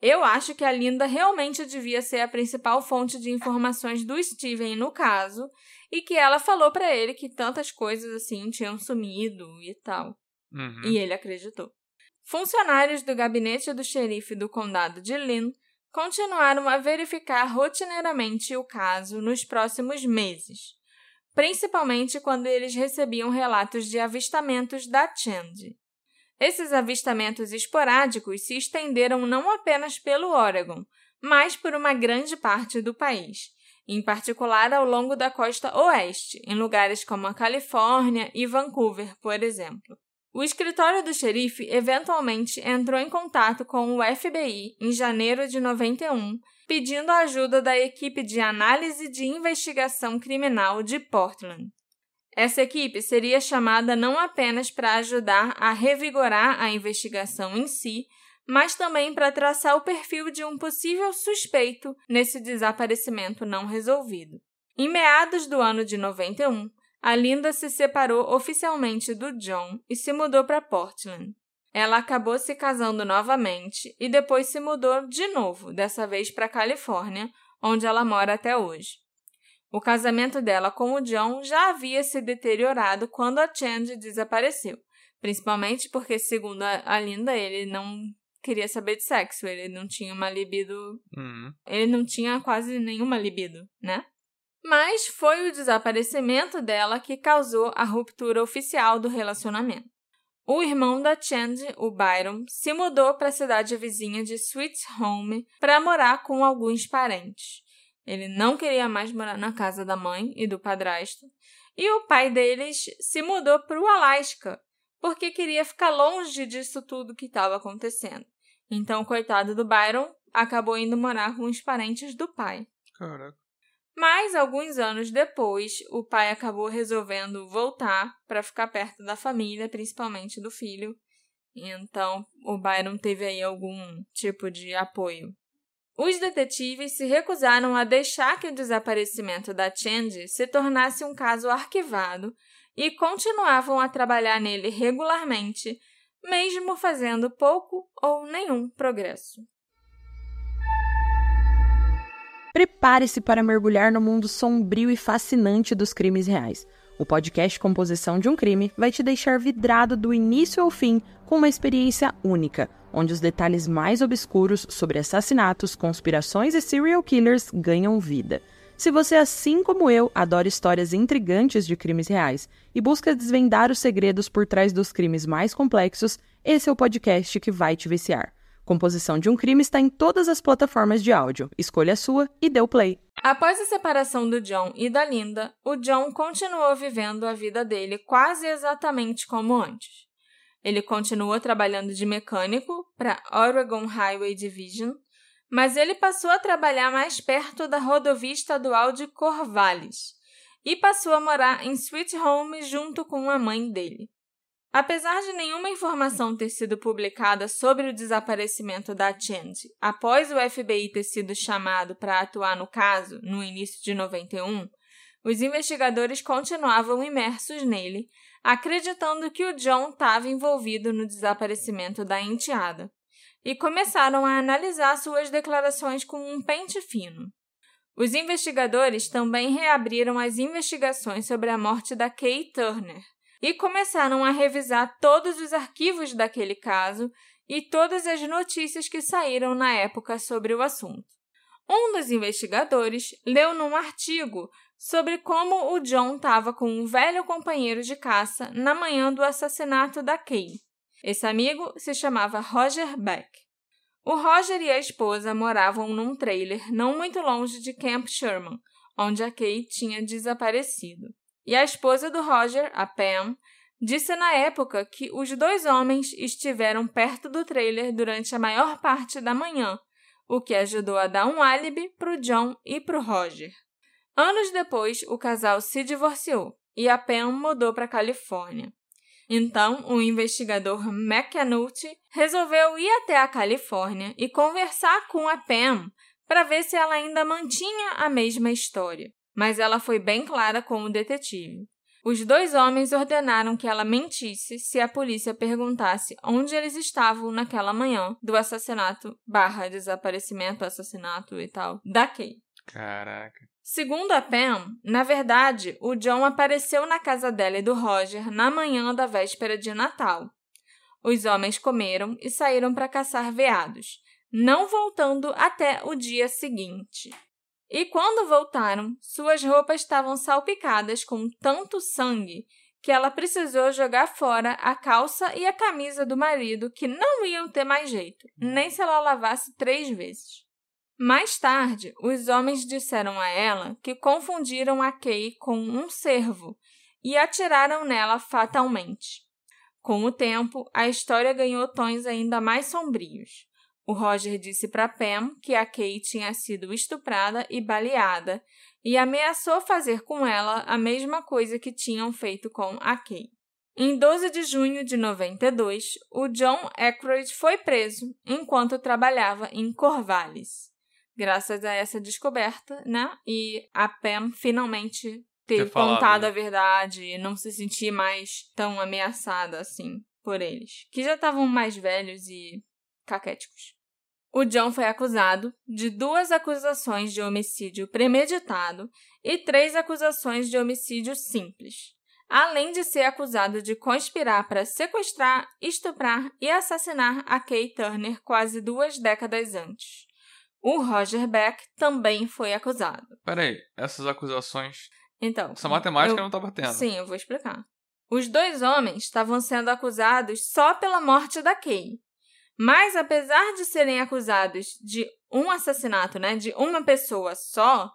Eu acho que a Linda realmente devia ser a principal fonte de informações do Steven no caso e que ela falou para ele que tantas coisas assim tinham sumido e tal. Uhum. E ele acreditou. Funcionários do gabinete do xerife do condado de Lynn continuaram a verificar rotineiramente o caso nos próximos meses, principalmente quando eles recebiam relatos de avistamentos da Chandy. Esses avistamentos esporádicos se estenderam não apenas pelo Oregon, mas por uma grande parte do país, em particular ao longo da costa oeste, em lugares como a Califórnia e Vancouver, por exemplo. O escritório do xerife eventualmente entrou em contato com o FBI em janeiro de 91, pedindo a ajuda da equipe de análise de investigação criminal de Portland. Essa equipe seria chamada não apenas para ajudar a revigorar a investigação em si, mas também para traçar o perfil de um possível suspeito nesse desaparecimento não resolvido. Em meados do ano de 91, a Linda se separou oficialmente do John e se mudou para Portland. Ela acabou se casando novamente e depois se mudou de novo, dessa vez para Califórnia, onde ela mora até hoje. O casamento dela com o John já havia se deteriorado quando a Change desapareceu, principalmente porque, segundo a Linda, ele não queria saber de sexo, ele não tinha uma libido. Uhum. Ele não tinha quase nenhuma libido, né? Mas foi o desaparecimento dela que causou a ruptura oficial do relacionamento. O irmão da Change, o Byron, se mudou para a cidade vizinha de Sweet Home para morar com alguns parentes. Ele não queria mais morar na casa da mãe e do padrasto, e o pai deles se mudou para o Alasca, porque queria ficar longe disso tudo que estava acontecendo. Então, o coitado do Byron acabou indo morar com os parentes do pai. Caraca. Mas, alguns anos depois, o pai acabou resolvendo voltar para ficar perto da família, principalmente do filho. Então, o Byron teve aí algum tipo de apoio. Os detetives se recusaram a deixar que o desaparecimento da Change se tornasse um caso arquivado e continuavam a trabalhar nele regularmente, mesmo fazendo pouco ou nenhum progresso. Prepare-se para mergulhar no mundo sombrio e fascinante dos crimes reais. O podcast Composição de um Crime vai te deixar vidrado do início ao fim com uma experiência única, onde os detalhes mais obscuros sobre assassinatos, conspirações e serial killers ganham vida. Se você, assim como eu, adora histórias intrigantes de crimes reais e busca desvendar os segredos por trás dos crimes mais complexos, esse é o podcast que vai te viciar. Composição de um Crime está em todas as plataformas de áudio. Escolha a sua e dê o play. Após a separação do John e da Linda, o John continuou vivendo a vida dele quase exatamente como antes. Ele continuou trabalhando de mecânico para Oregon Highway Division, mas ele passou a trabalhar mais perto da rodovia estadual de Corvallis e passou a morar em Sweet Home junto com a mãe dele. Apesar de nenhuma informação ter sido publicada sobre o desaparecimento da Change após o FBI ter sido chamado para atuar no caso no início de 91, os investigadores continuavam imersos nele, acreditando que o John estava envolvido no desaparecimento da enteada, e começaram a analisar suas declarações com um pente fino. Os investigadores também reabriram as investigações sobre a morte da Kay Turner, e começaram a revisar todos os arquivos daquele caso e todas as notícias que saíram na época sobre o assunto. Um dos investigadores leu num artigo sobre como o John estava com um velho companheiro de caça na manhã do assassinato da Kay. Esse amigo se chamava Roger Beck. O Roger e a esposa moravam num trailer não muito longe de Camp Sherman, onde a Kay tinha desaparecido. E a esposa do Roger, a Pam, disse na época que os dois homens estiveram perto do trailer durante a maior parte da manhã, o que ajudou a dar um álibi para o John e para o Roger. Anos depois, o casal se divorciou e a Pam mudou para a Califórnia. Então, o investigador McAnuty resolveu ir até a Califórnia e conversar com a Pam para ver se ela ainda mantinha a mesma história mas ela foi bem clara com o detetive. Os dois homens ordenaram que ela mentisse se a polícia perguntasse onde eles estavam naquela manhã do assassinato barra desaparecimento, assassinato e tal, da Kay. Caraca. Segundo a Pam, na verdade, o John apareceu na casa dela e do Roger na manhã da véspera de Natal. Os homens comeram e saíram para caçar veados, não voltando até o dia seguinte. E quando voltaram, suas roupas estavam salpicadas com tanto sangue que ela precisou jogar fora a calça e a camisa do marido, que não iam ter mais jeito, nem se ela lavasse três vezes. Mais tarde, os homens disseram a ela que confundiram a Kay com um cervo e atiraram nela fatalmente. Com o tempo, a história ganhou tons ainda mais sombrios. O Roger disse para Pam que a Kay tinha sido estuprada e baleada e ameaçou fazer com ela a mesma coisa que tinham feito com a Kay. Em 12 de junho de 92, o John Aykroyd foi preso enquanto trabalhava em Corvallis. Graças a essa descoberta, né? E a Pam finalmente ter, Ter falado, contado né? a verdade e não se sentir mais tão ameaçada assim por eles, que já estavam mais velhos e caquéticos. O John foi acusado de duas acusações de homicídio premeditado e três acusações de homicídio simples, além de ser acusado de conspirar para sequestrar, estuprar e assassinar a Kay Turner quase duas décadas antes. O Roger Beck também foi acusado. Peraí, essas acusações. Então, Essa matemática eu- não tá batendo. Sim, eu vou explicar. Os dois homens estavam sendo acusados só pela morte da Kay. Mas, apesar de serem acusados de um assassinato, né, de uma pessoa só,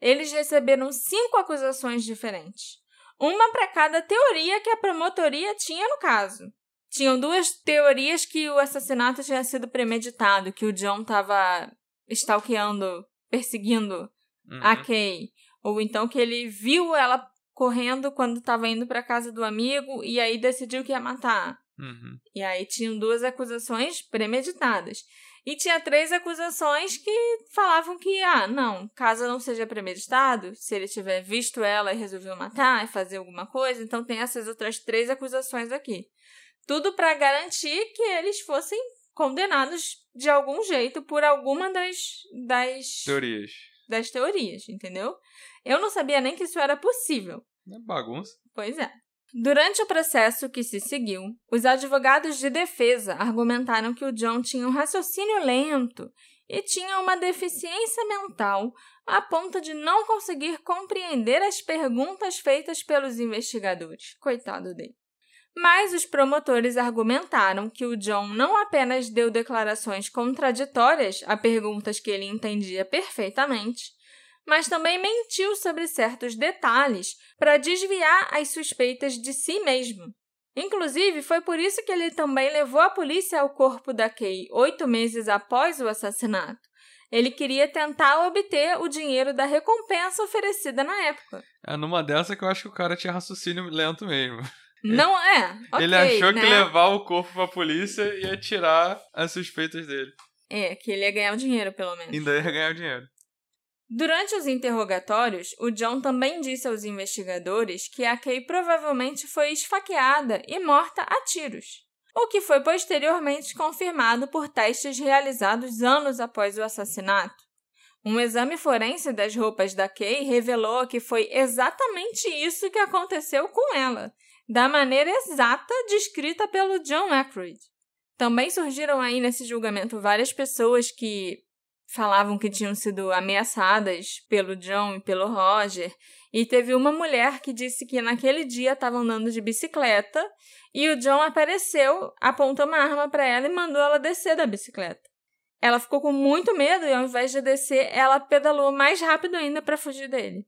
eles receberam cinco acusações diferentes. Uma para cada teoria que a promotoria tinha no caso. Tinham duas teorias que o assassinato tinha sido premeditado, que o John estava stalkeando, perseguindo Uhum. a Kay. Ou então que ele viu ela correndo quando estava indo para casa do amigo e aí decidiu que ia matar. Uhum. E aí tinham duas acusações premeditadas. E tinha três acusações que falavam que, ah, não, caso não seja premeditado, se ele tiver visto ela e resolveu matar e fazer alguma coisa, então tem essas outras três acusações aqui. Tudo para garantir que eles fossem condenados de algum jeito por alguma das, das, Teorias. das teorias, entendeu? Eu não sabia nem que isso era possível. É bagunça. Pois é. Durante o processo que se seguiu, os advogados de defesa argumentaram que o John tinha um raciocínio lento e tinha uma deficiência mental a ponto de não conseguir compreender as perguntas feitas pelos investigadores. Coitado dele. Mas os promotores argumentaram que o John não apenas deu declarações contraditórias a perguntas que ele entendia perfeitamente, mas também mentiu sobre certos detalhes para desviar as suspeitas de si mesmo. Inclusive, foi por isso que ele também levou a polícia ao corpo da Kay oito meses após o assassinato. Ele queria tentar obter o dinheiro da recompensa oferecida na época. É numa dessa que eu acho que o cara tinha raciocínio lento mesmo. Não é? Ele ok, achou né? que levar o corpo pra polícia ia tirar as suspeitas dele. É, que ele ia ganhar o dinheiro, pelo menos. Ainda ia ganhar o dinheiro. Durante os interrogatórios, o John também disse aos investigadores que a Kay provavelmente foi esfaqueada e morta a tiros, o que foi posteriormente confirmado por testes realizados anos após o assassinato. Um exame forense das roupas da Kay revelou que foi exatamente isso que aconteceu com ela, da maneira exata descrita pelo John Aykroyd. Também surgiram aí nesse julgamento várias pessoas que falavam que tinham sido ameaçadas pelo John e pelo Roger. E teve uma mulher que disse que naquele dia estava andando de bicicleta e o John apareceu, apontou uma arma para ela e mandou ela descer da bicicleta. Ela ficou com muito medo e ao invés de descer, ela pedalou mais rápido ainda para fugir dele.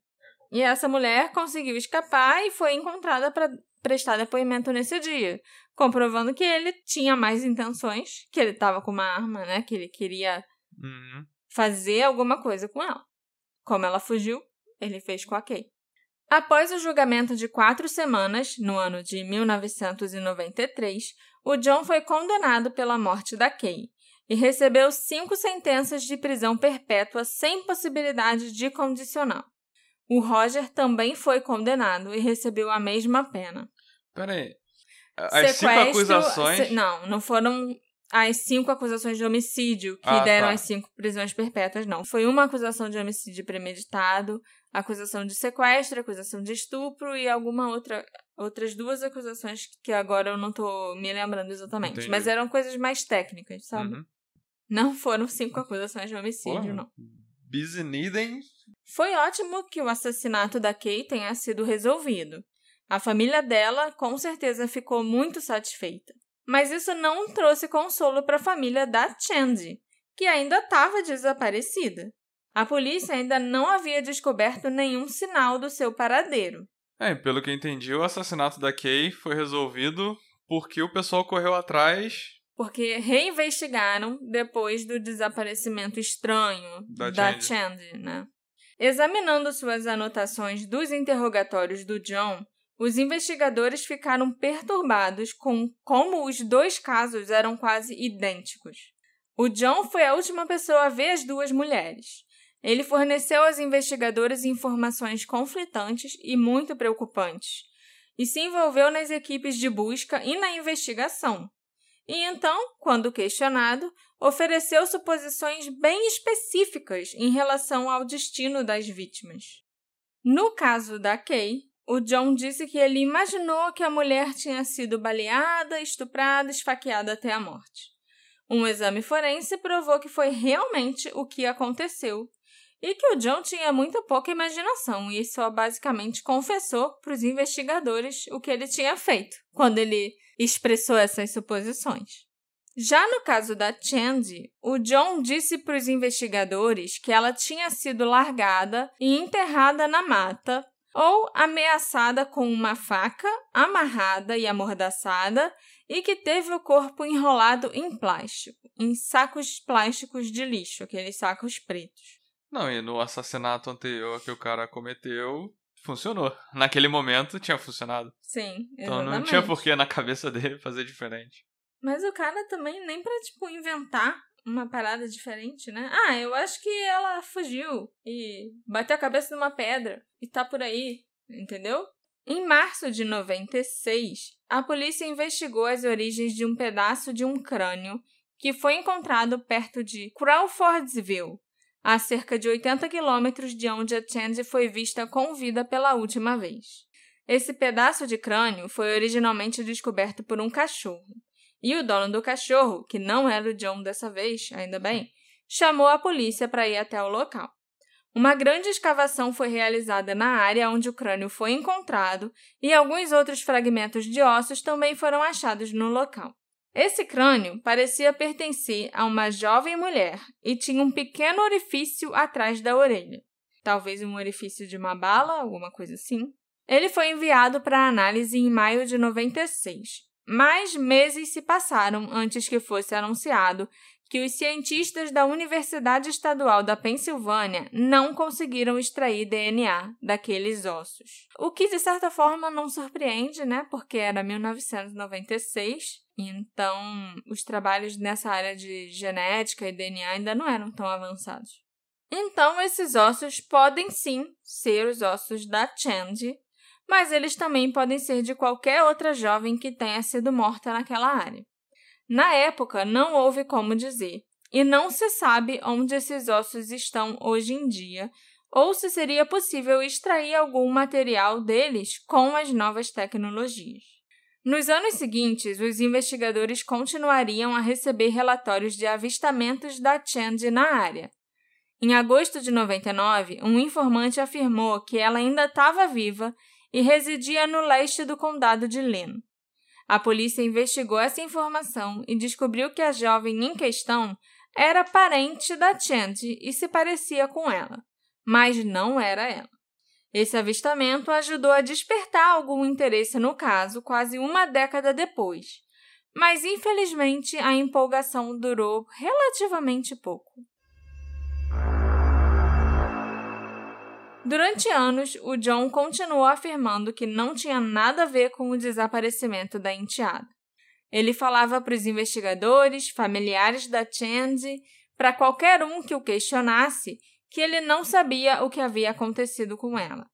E essa mulher conseguiu escapar e foi encontrada para prestar depoimento nesse dia, comprovando que ele tinha mais intenções, que ele estava com uma arma, né, que ele queria Uhum. Fazer alguma coisa com ela. Como ela fugiu, ele fez com a Kay. Após o julgamento de quatro semanas, no ano de 1993, o John foi condenado pela morte da Kay e recebeu cinco sentenças de prisão perpétua sem possibilidade de condicional. O Roger também foi condenado e recebeu a mesma pena. Peraí. As cinco acusações. se- não, não foram as cinco acusações de homicídio que Ah, deram tá. as cinco prisões perpétuas, não. Foi uma acusação de homicídio premeditado, acusação de sequestro, acusação de estupro e alguma outra. Outras duas acusações que agora eu não tô me lembrando exatamente. Entendi. Mas eram coisas mais técnicas, sabe? Uhum. Não foram cinco acusações de homicídio, Porra. não. Busy Needing. Foi ótimo que o assassinato da Kay tenha sido resolvido. A família dela com certeza ficou muito satisfeita. Mas isso não trouxe consolo para a família da Chandy, que ainda estava desaparecida. A polícia ainda não havia descoberto nenhum sinal do seu paradeiro. É, pelo que eu entendi, o assassinato da Kay foi resolvido porque o pessoal correu atrás Porque reinvestigaram depois do desaparecimento estranho Da da, Chandy. Chandy, né? Examinando suas anotações dos interrogatórios do John, os investigadores ficaram perturbados com como os dois casos eram quase idênticos. O John foi a última pessoa a ver as duas mulheres. Ele forneceu aos investigadores informações conflitantes e muito preocupantes, e se envolveu nas equipes de busca e na investigação. E então, quando questionado, ofereceu suposições bem específicas em relação ao destino das vítimas. No caso da Kay, o John disse que ele imaginou que a mulher tinha sido baleada, estuprada, esfaqueada até a morte. Um exame forense provou que foi realmente o que aconteceu e que o John tinha muito pouca imaginação e só basicamente confessou para os investigadores o que ele tinha feito quando ele expressou essas suposições. Já no caso da Chandy, o John disse para os investigadores que ela tinha sido largada e enterrada na mata ou ameaçada com uma faca, amarrada e amordaçada, e que teve o corpo enrolado em plástico, em sacos plásticos de lixo, aqueles sacos pretos. Não, e no assassinato anterior que o cara cometeu, funcionou. Naquele momento tinha funcionado. Sim, exatamente. Então não tinha porquê na cabeça dele fazer diferente. Mas o cara também nem pra, tipo, inventar uma parada diferente, né? Ah, eu acho que ela fugiu e bateu a cabeça numa pedra e tá por aí, entendeu? Em março de 96, a polícia investigou as origens de um pedaço de um crânio que foi encontrado perto de Crawfordsville, a cerca de 80 quilômetros de onde a Chandy foi vista com vida pela última vez. Esse pedaço de crânio foi originalmente descoberto por um cachorro. E o dono do cachorro, que não era o John dessa vez, ainda bem, chamou a polícia para ir até o local. Uma grande escavação foi realizada na área onde o crânio foi encontrado e alguns outros fragmentos de ossos também foram achados no local. Esse crânio parecia pertencer a uma jovem mulher e tinha um pequeno orifício atrás da orelha. Talvez um orifício de uma bala, alguma coisa assim. Ele foi enviado para análise em maio de 96 mas meses se passaram antes que fosse anunciado que os cientistas da Universidade Estadual da Pensilvânia não conseguiram extrair DNA daqueles ossos. O que, de certa forma, não surpreende, né? Porque era 1996, então os trabalhos nessa área de genética e DNA ainda não eram tão avançados. Então, esses ossos podem sim ser os ossos da Chandy, mas eles também podem ser de qualquer outra jovem que tenha sido morta naquela área. Na época, não houve como dizer, e não se sabe onde esses ossos estão hoje em dia, ou se seria possível extrair algum material deles com as novas tecnologias. Nos anos seguintes, os investigadores continuariam a receber relatórios de avistamentos da Chandy na área. Em agosto de 99, um informante afirmou que ela ainda estava viva e residia no leste do condado de Lynn. A polícia investigou essa informação e descobriu que a jovem em questão era parente da Chanty e se parecia com ela, mas não era ela. Esse avistamento ajudou a despertar algum interesse no caso quase uma década depois, mas infelizmente a empolgação durou relativamente pouco. Durante anos, o John continuou afirmando que não tinha nada a ver com o desaparecimento da enteada. Ele falava para os investigadores, familiares da Chandy, para qualquer um que o questionasse, que ele não sabia o que havia acontecido com ela.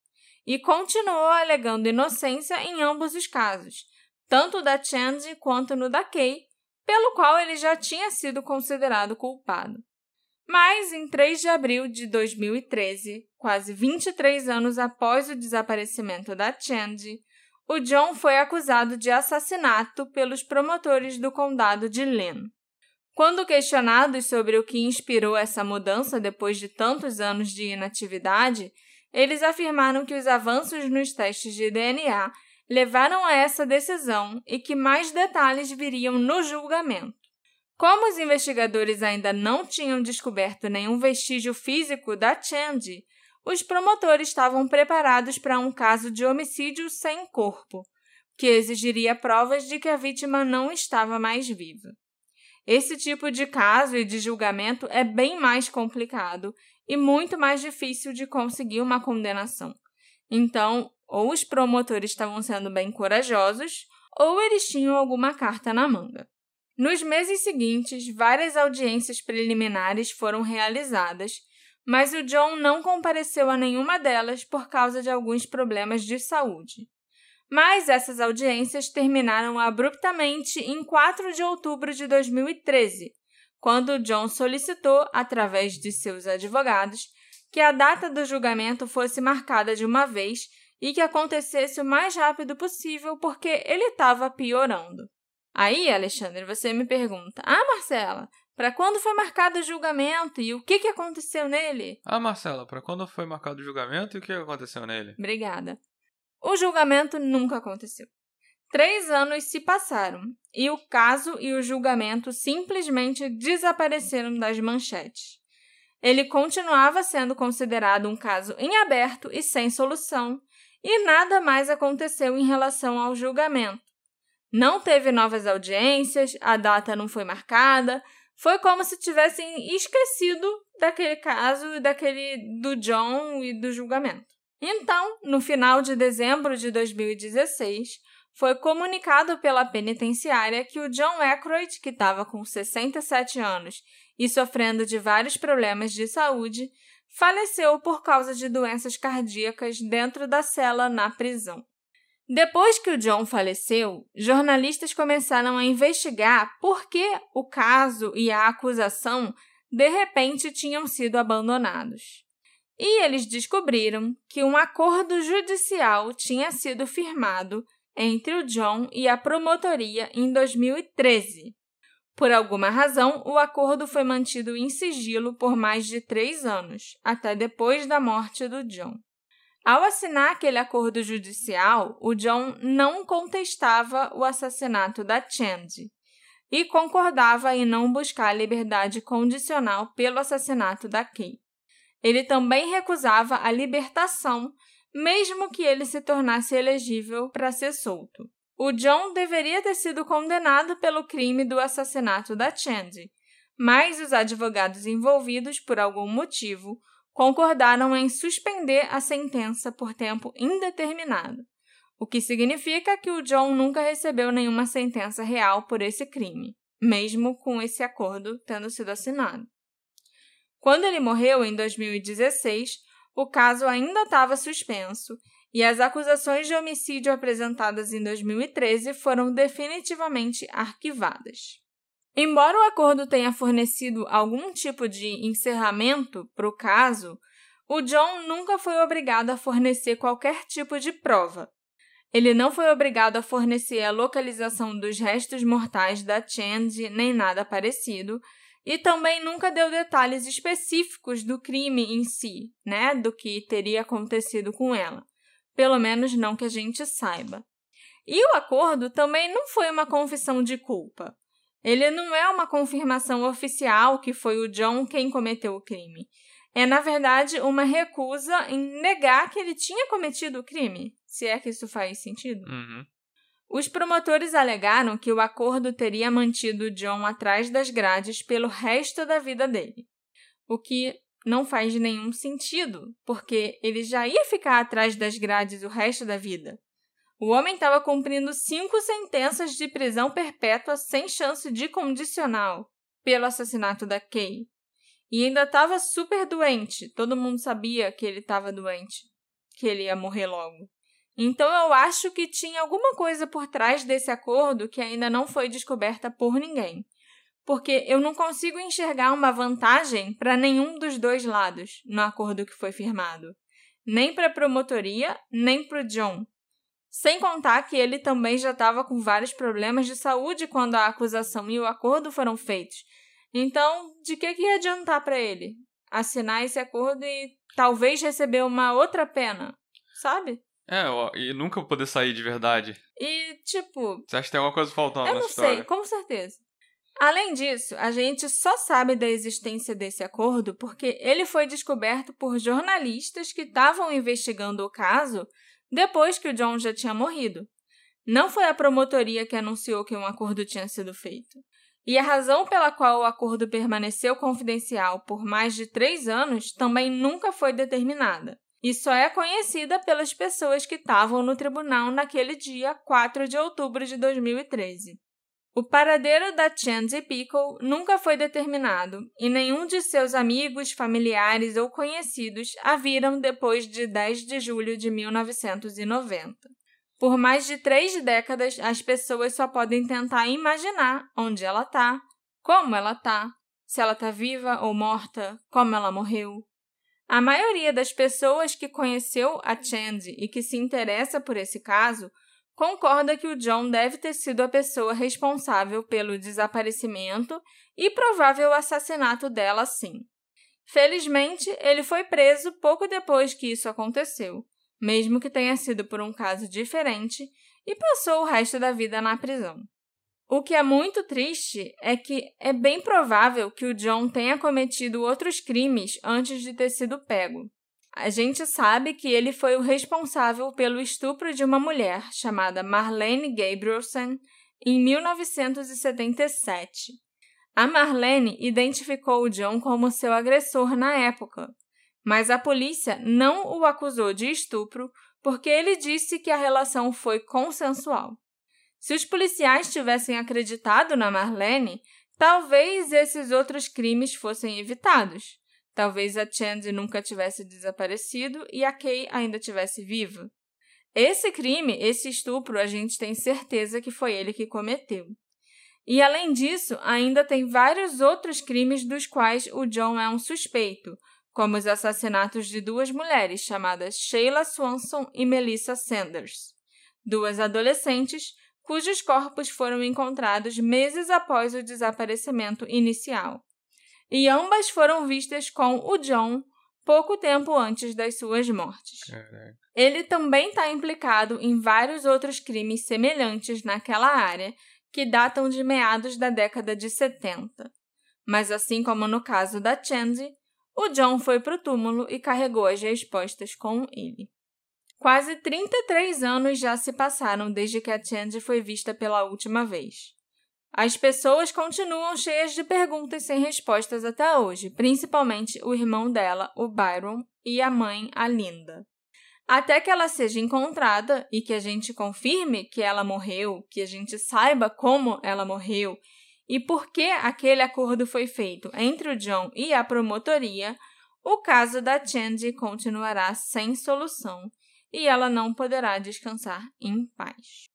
E continuou alegando inocência em ambos os casos, tanto da Chandy quanto no da Kay, pelo qual ele já tinha sido considerado culpado. Mas, em 3 de abril de 2013, quase 23 anos após o desaparecimento da Chandy, o John foi acusado de assassinato pelos promotores do condado de Lynn. Quando questionados sobre o que inspirou essa mudança depois de tantos anos de inatividade, eles afirmaram que os avanços nos testes de DNA levaram a essa decisão e que mais detalhes viriam no julgamento. Como os investigadores ainda não tinham descoberto nenhum vestígio físico da Chandy, os promotores estavam preparados para um caso de homicídio sem corpo, que exigiria provas de que a vítima não estava mais viva. Esse tipo de caso e de julgamento é bem mais complicado e muito mais difícil de conseguir uma condenação. Então, ou os promotores estavam sendo bem corajosos, ou eles tinham alguma carta na manga. Nos meses seguintes, várias audiências preliminares foram realizadas, mas o John não compareceu a nenhuma delas por causa de alguns problemas de saúde. Mas essas audiências terminaram abruptamente em 4 de outubro de 2013, quando John solicitou, através de seus advogados, que a data do julgamento fosse marcada de uma vez e que acontecesse o mais rápido possível, porque ele estava piorando. Aí, Alexandre, você me pergunta: Ah, Marcela, para quando foi marcado o julgamento e o que, que aconteceu nele? Ah, Marcela, para quando foi marcado o julgamento e o que aconteceu nele? Obrigada. O julgamento nunca aconteceu. Três anos se passaram e o caso e o julgamento simplesmente desapareceram das manchetes. Ele continuava sendo considerado um caso em aberto e sem solução, e nada mais aconteceu em relação ao julgamento. Não teve novas audiências, a data não foi marcada, foi como se tivessem esquecido daquele caso e daquele do John e do julgamento. Então, no final de dezembro de 2016, foi comunicado pela penitenciária que o John Aykroyd, que estava com 67 anos e sofrendo de vários problemas de saúde, faleceu por causa de doenças cardíacas dentro da cela na prisão. Depois que o John faleceu, jornalistas começaram a investigar por que o caso e a acusação de repente tinham sido abandonados. E eles descobriram que um acordo judicial tinha sido firmado entre o John e a promotoria em 2013. Por alguma razão, o acordo foi mantido em sigilo por mais de três anos, até depois da morte do John. Ao assinar aquele acordo judicial, o John não contestava o assassinato da Chandy e concordava em não buscar liberdade condicional pelo assassinato da Kay. Ele também recusava a libertação, mesmo que ele se tornasse elegível para ser solto. O John deveria ter sido condenado pelo crime do assassinato da Chandy, mas os advogados envolvidos, por algum motivo, concordaram em suspender a sentença por tempo indeterminado, o que significa que o John nunca recebeu nenhuma sentença real por esse crime, mesmo com esse acordo tendo sido assinado. Quando ele morreu em 2016, o caso ainda estava suspenso e as acusações de homicídio apresentadas em 2013 foram definitivamente arquivadas. Embora o acordo tenha fornecido algum tipo de encerramento para o caso, o John nunca foi obrigado a fornecer qualquer tipo de prova. Ele não foi obrigado a fornecer a localização dos restos mortais da Chandy nem nada parecido, e também nunca deu detalhes específicos do crime em si, né, do que teria acontecido com ela pelo menos não que a gente saiba. E o acordo também não foi uma confissão de culpa. Ele não é uma confirmação oficial que foi o John quem cometeu o crime. É, na verdade, uma recusa em negar que ele tinha cometido o crime, se é que isso faz sentido. Uhum. Os promotores alegaram que o acordo teria mantido John atrás das grades pelo resto da vida dele, o que não faz nenhum sentido, porque ele já ia ficar atrás das grades o resto da vida. O homem estava cumprindo cinco sentenças de prisão perpétua sem chance de condicional pelo assassinato da Kay. E ainda estava super doente. Todo mundo sabia que ele estava doente, que ele ia morrer logo. Então eu acho que tinha alguma coisa por trás desse acordo que ainda não foi descoberta por ninguém porque eu não consigo enxergar uma vantagem para nenhum dos dois lados no acordo que foi firmado, nem para a promotoria, nem para o John. Sem contar que ele também já estava com vários problemas de saúde quando a acusação e o acordo foram feitos. Então, de que, que ia adiantar para ele? Assinar esse acordo e talvez receber uma outra pena, sabe? É, e nunca poder sair de verdade. E, tipo. Você acha que tem alguma coisa faltando eu não história? sei, com certeza. Além disso, a gente só sabe da existência desse acordo porque ele foi descoberto por jornalistas que estavam investigando o caso depois que o John já tinha morrido. Não foi a promotoria que anunciou que um acordo tinha sido feito. E a razão pela qual o acordo permaneceu confidencial por mais de três anos também nunca foi determinada. E só é conhecida pelas pessoas que estavam no tribunal naquele dia 4 de outubro de 2013. O paradeiro da Chandy Pickle nunca foi determinado e nenhum de seus amigos, familiares ou conhecidos a viram depois de 10 de julho de 1990. Por mais de três décadas, as pessoas só podem tentar imaginar onde ela está, como ela está, se ela está viva ou morta, como ela morreu. A maioria das pessoas que conheceu a Chandy e que se interessa por esse caso concorda que o John deve ter sido a pessoa responsável pelo desaparecimento e provável assassinato dela, sim. Felizmente, ele foi preso pouco depois que isso aconteceu, mesmo que tenha sido por um caso diferente, e passou o resto da vida na prisão. O que é muito triste é que é bem provável que o John tenha cometido outros crimes antes de ter sido pego. A gente sabe que ele foi o responsável pelo estupro de uma mulher chamada Marlene Gabrielson em 1977. A Marlene identificou o John como seu agressor na época, mas a polícia não o acusou de estupro porque ele disse que a relação foi consensual. Se os policiais tivessem acreditado na Marlene, talvez esses outros crimes fossem evitados. Talvez a Chandy nunca tivesse desaparecido e a Kay ainda tivesse viva. Esse crime, esse estupro, a gente tem certeza que foi ele que cometeu. E além disso, ainda tem vários outros crimes dos quais o John é um suspeito, como os assassinatos de duas mulheres chamadas Sheila Swanson e Melissa Sanders, duas adolescentes cujos corpos foram encontrados meses após o desaparecimento inicial e ambas foram vistas com o John pouco tempo antes das suas mortes. Caraca. Ele também está implicado em vários outros crimes semelhantes naquela área que datam de meados da década de 70. Mas assim como no caso da Chandy, o John foi para o túmulo e carregou as respostas com ele. Quase 33 anos já se passaram desde que a Chandy foi vista pela última vez. As pessoas continuam cheias de perguntas sem respostas até hoje, principalmente o irmão dela, o Byron, e a mãe, a Linda. Até que ela seja encontrada e que a gente confirme que ela morreu, que a gente saiba como ela morreu e por que aquele acordo foi feito entre o John e a promotoria, o caso da Chandy continuará sem solução e ela não poderá descansar em paz.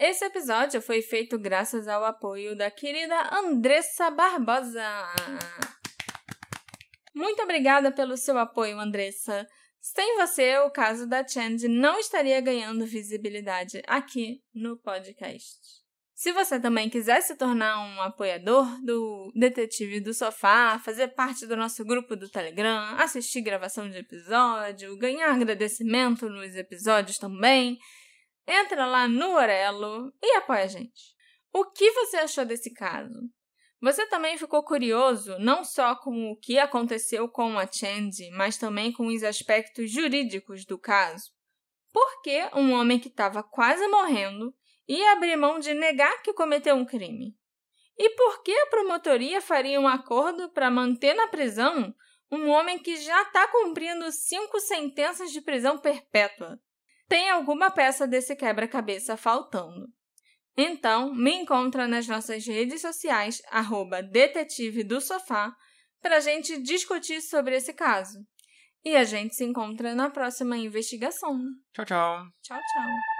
Esse episódio foi feito graças ao apoio da querida Andressa Barbosa. Muito obrigada pelo seu apoio, Andressa. Sem você, o caso da Chandy não estaria ganhando visibilidade aqui no podcast. Se você também quiser se tornar um apoiador do Detetive do Sofá, fazer parte do nosso grupo do Telegram, assistir gravação de episódio, ganhar agradecimento nos episódios também, entra lá no Orelo e apoia a gente. O que você achou desse caso? Você também ficou curioso não só com o que aconteceu com a Chandy, mas também com os aspectos jurídicos do caso? Por que um homem que estava quase morrendo ia abrir mão de negar que cometeu um crime? E por que a promotoria faria um acordo para manter na prisão um homem que já está cumprindo cinco sentenças de prisão perpétua? Tem alguma peça desse quebra-cabeça faltando. Então, me encontra nas nossas redes sociais, arroba detetive do sofá, para a gente discutir sobre esse caso. E a gente se encontra na próxima investigação. Tchau, tchau. Tchau, tchau.